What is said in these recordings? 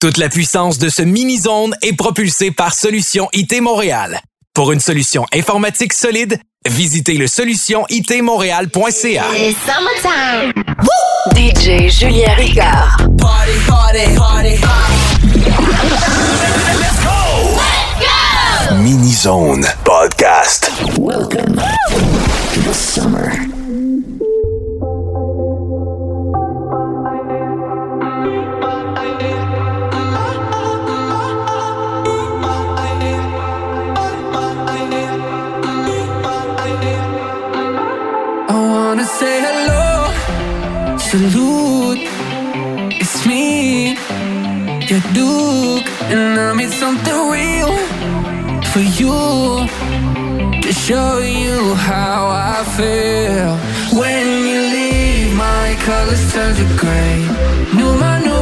Toute la puissance de ce mini-zone est propulsée par Solution IT Montréal. Pour une solution informatique solide, visitez le solutionitmontréal.ca. It's summertime. DJ Julien Ricard. Party, party, party. Mini-Zone Podcast. Welcome to the summer. Salute. It's me, your Duke, and I made something real for you to show you how I feel. When you leave, my colors turn to gray. Numa, Numa, yeah.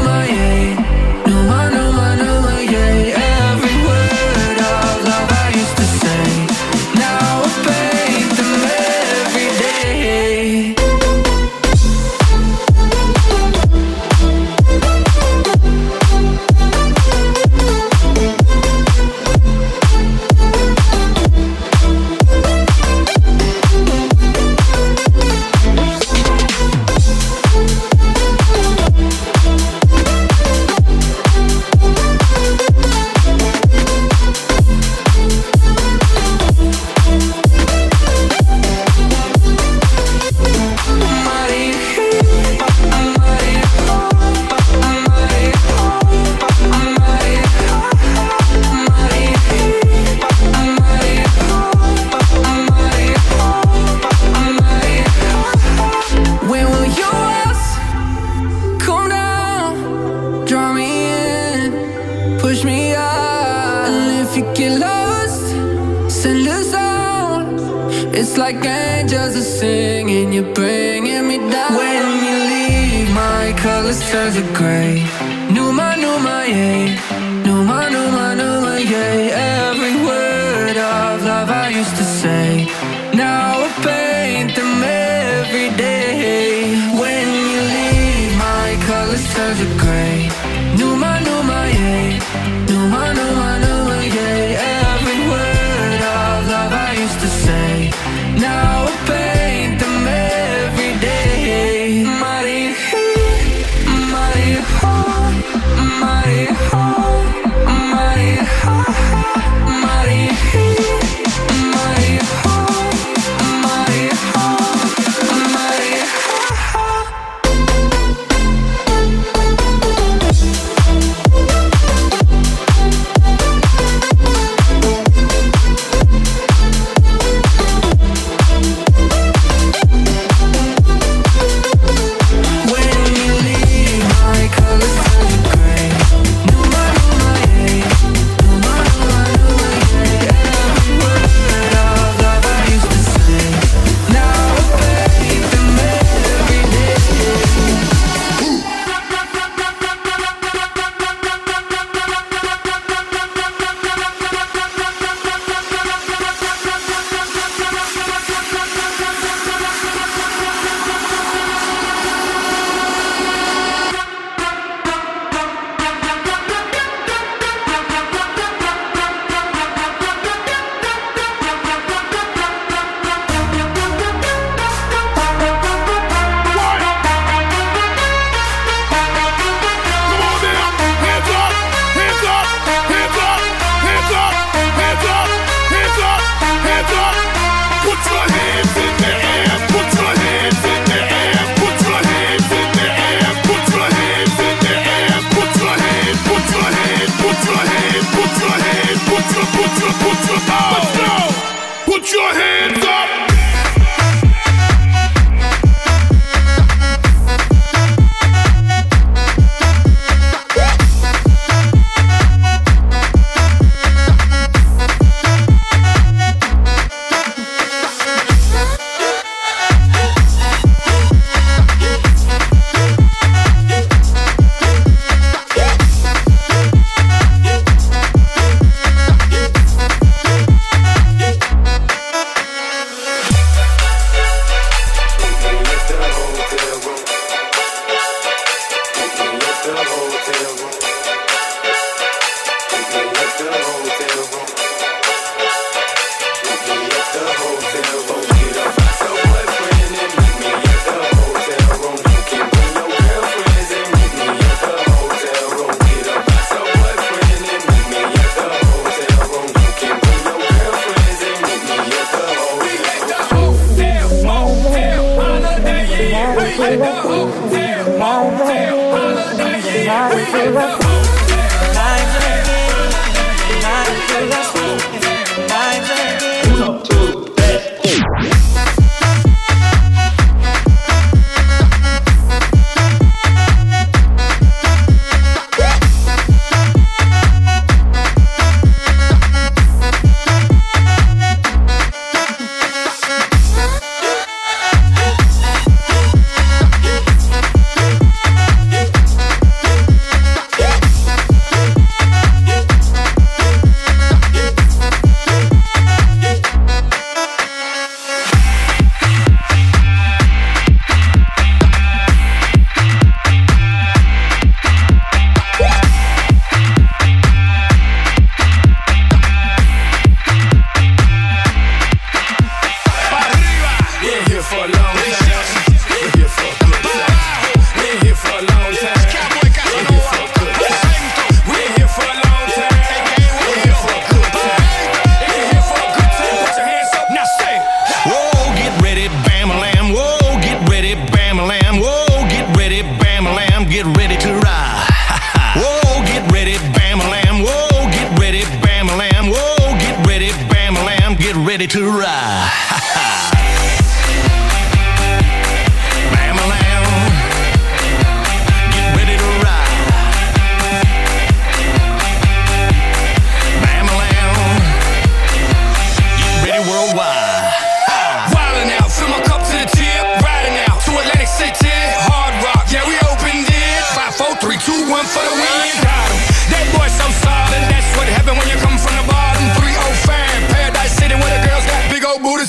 I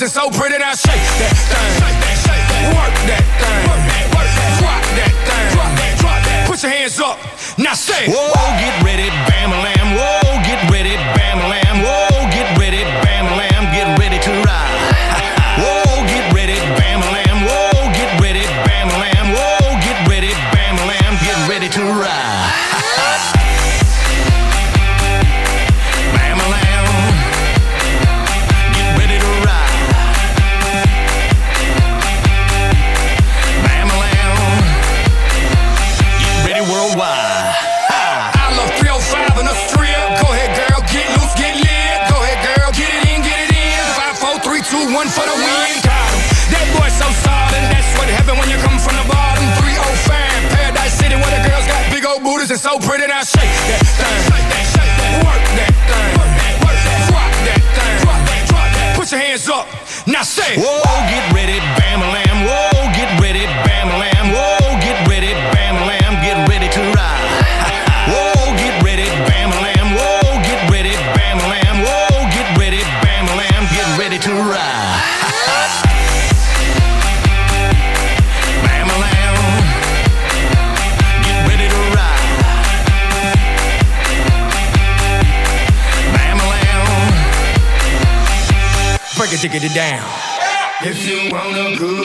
so pretty that she down. If you wanna go.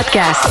Podcast.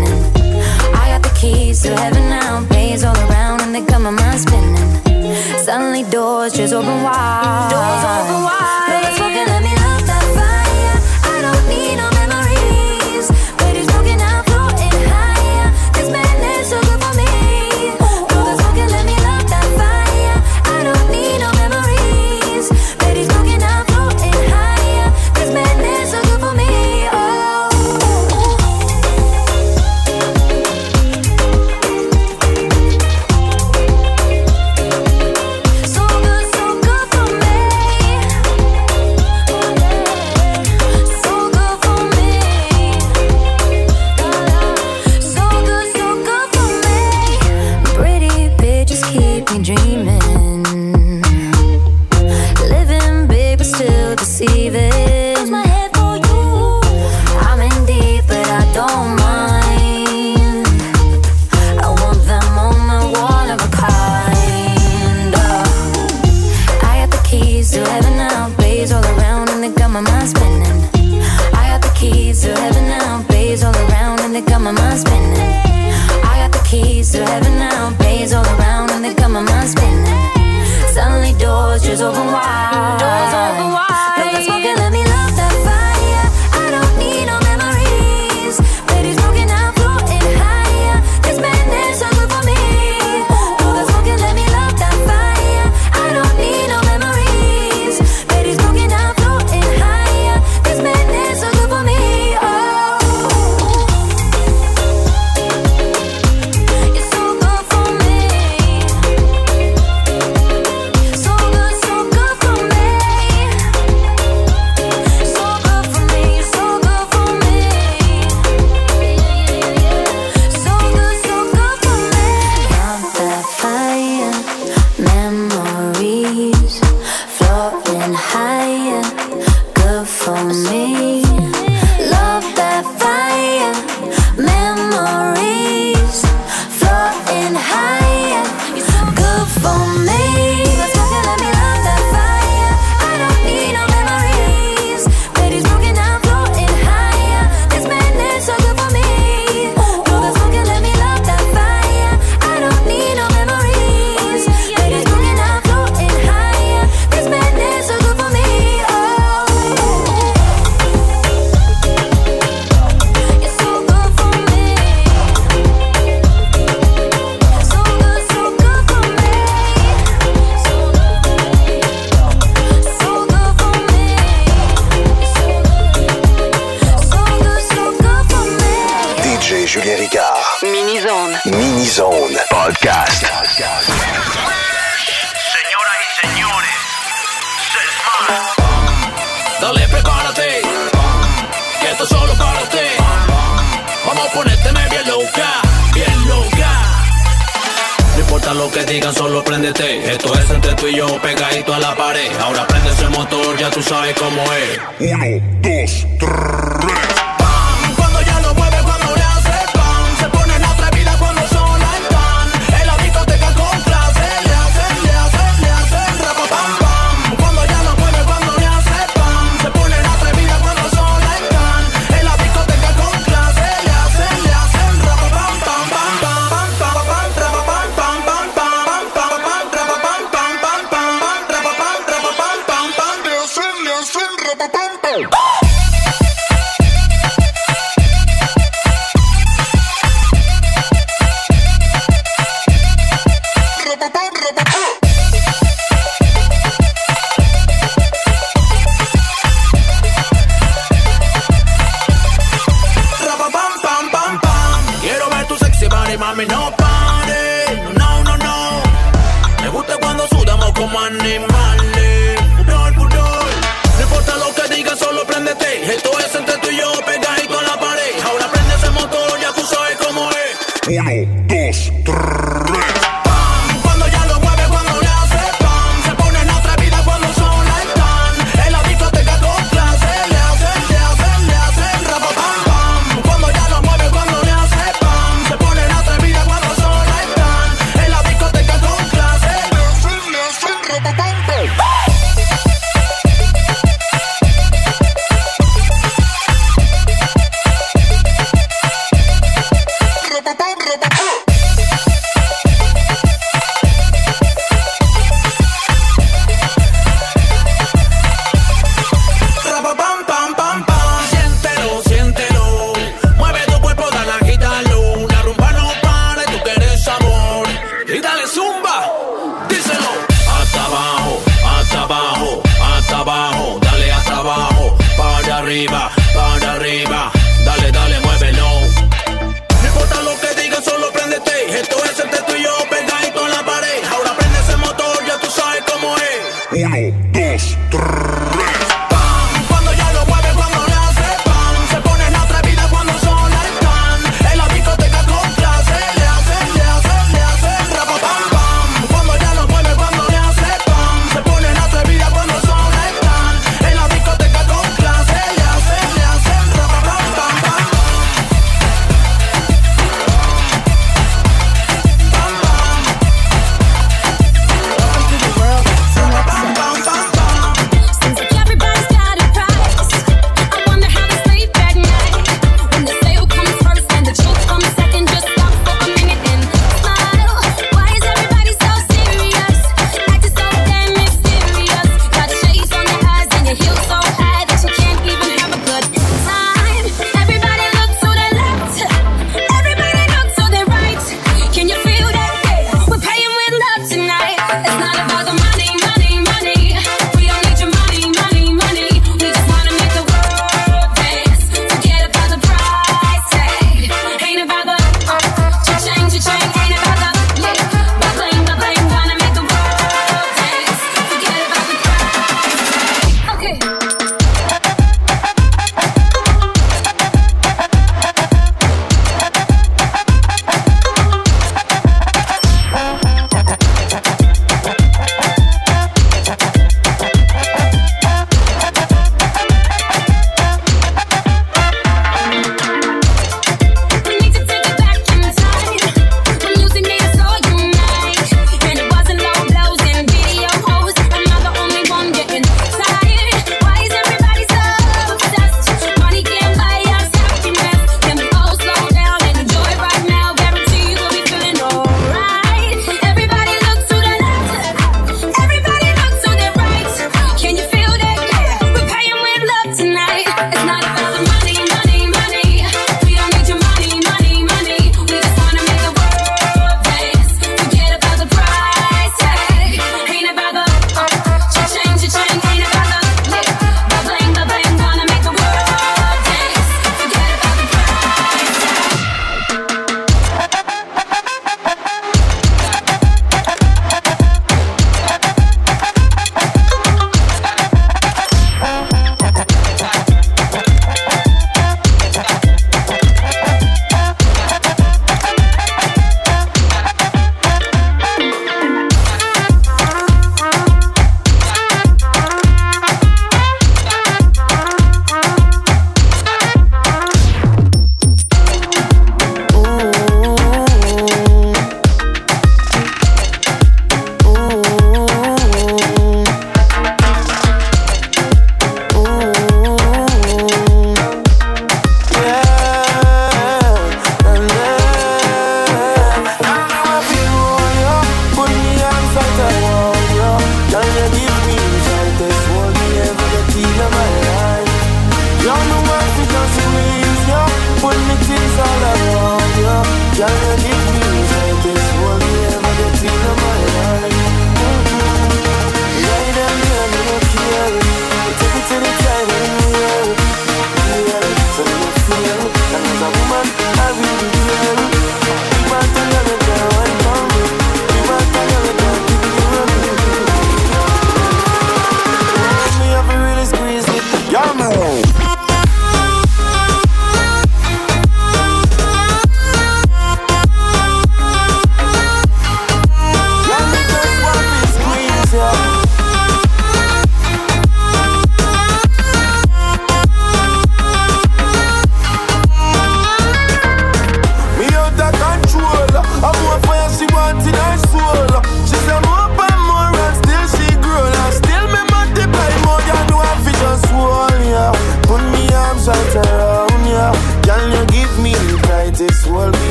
winning. I got the keys to heaven now, bays all around, and they got my mind spinning. Suddenly doors just open wide. Doors open wide.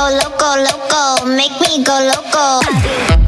Go loco, loco. Make me go loco.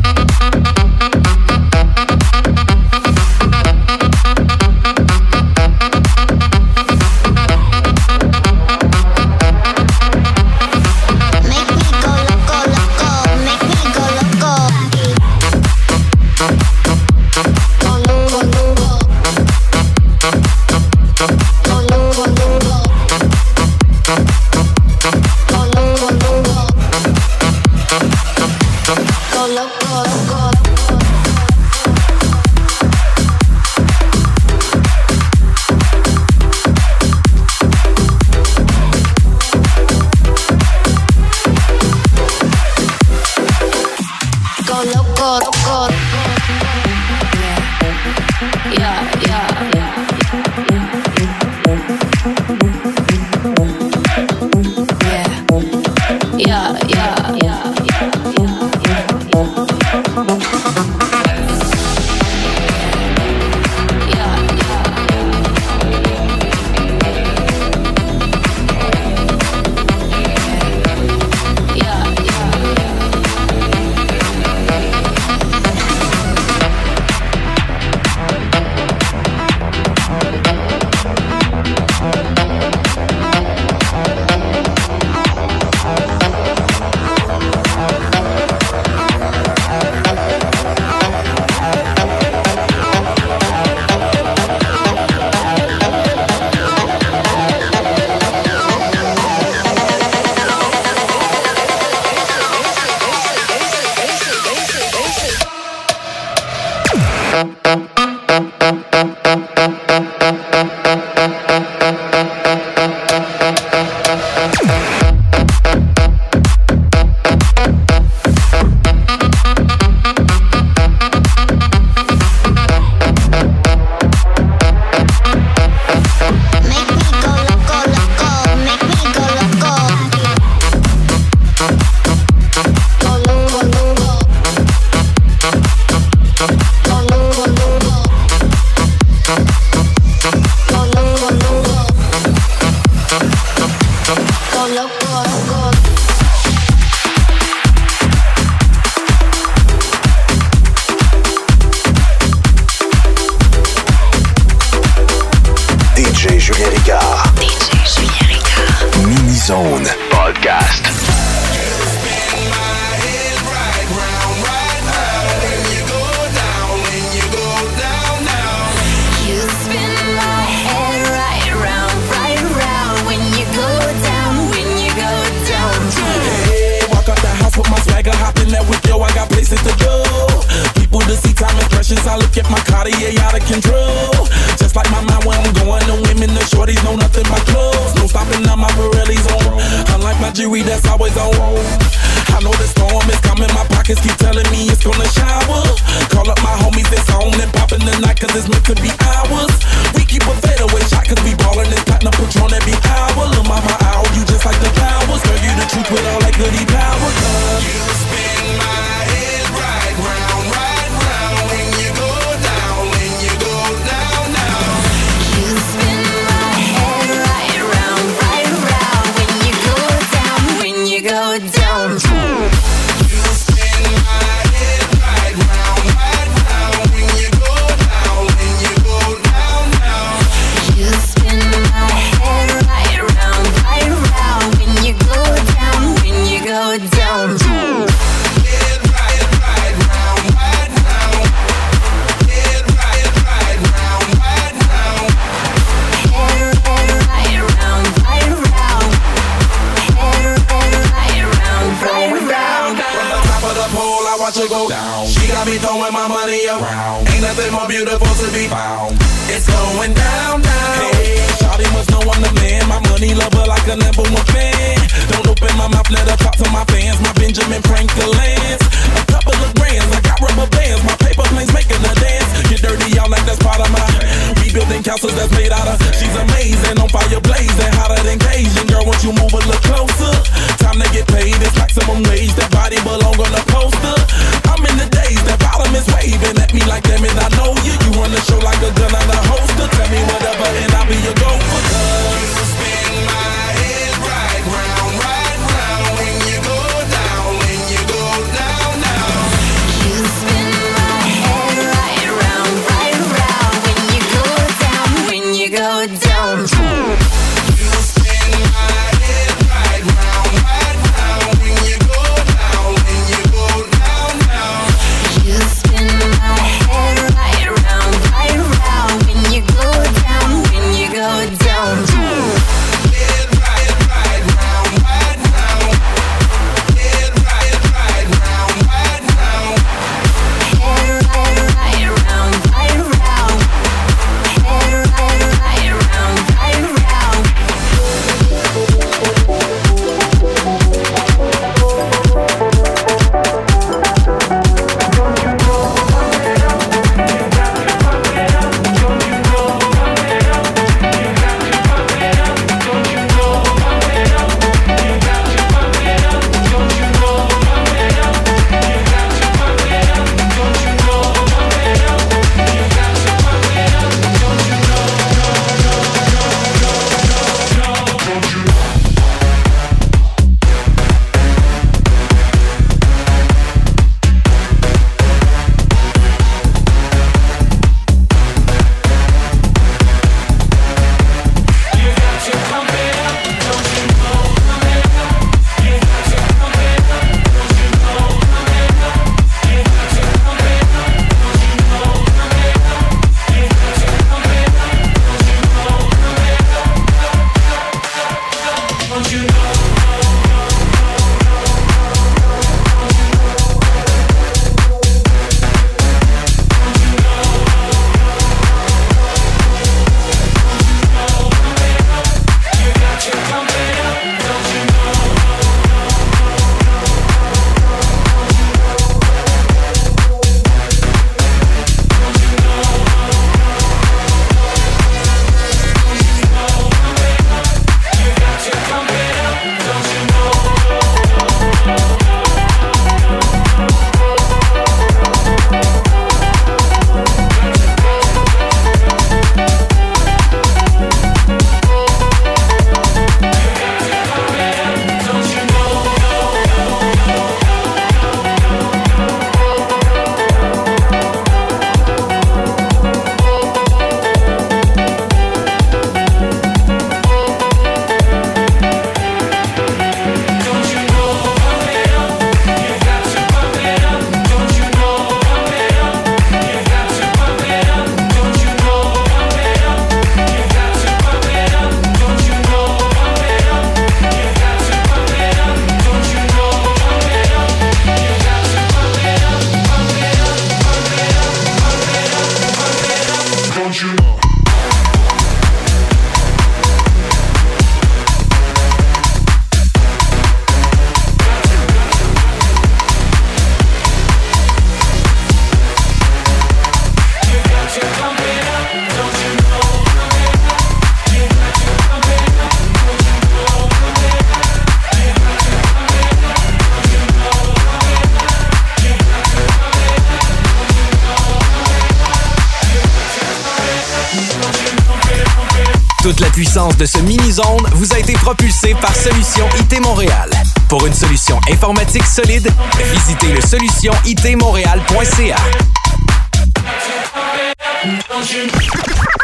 Puissance de ce mini-zone vous a été propulsée par Solution IT Montréal. Pour une solution informatique solide, visitez le solutionitmontréal.ca.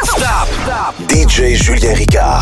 Stop. DJ Julien Ricard.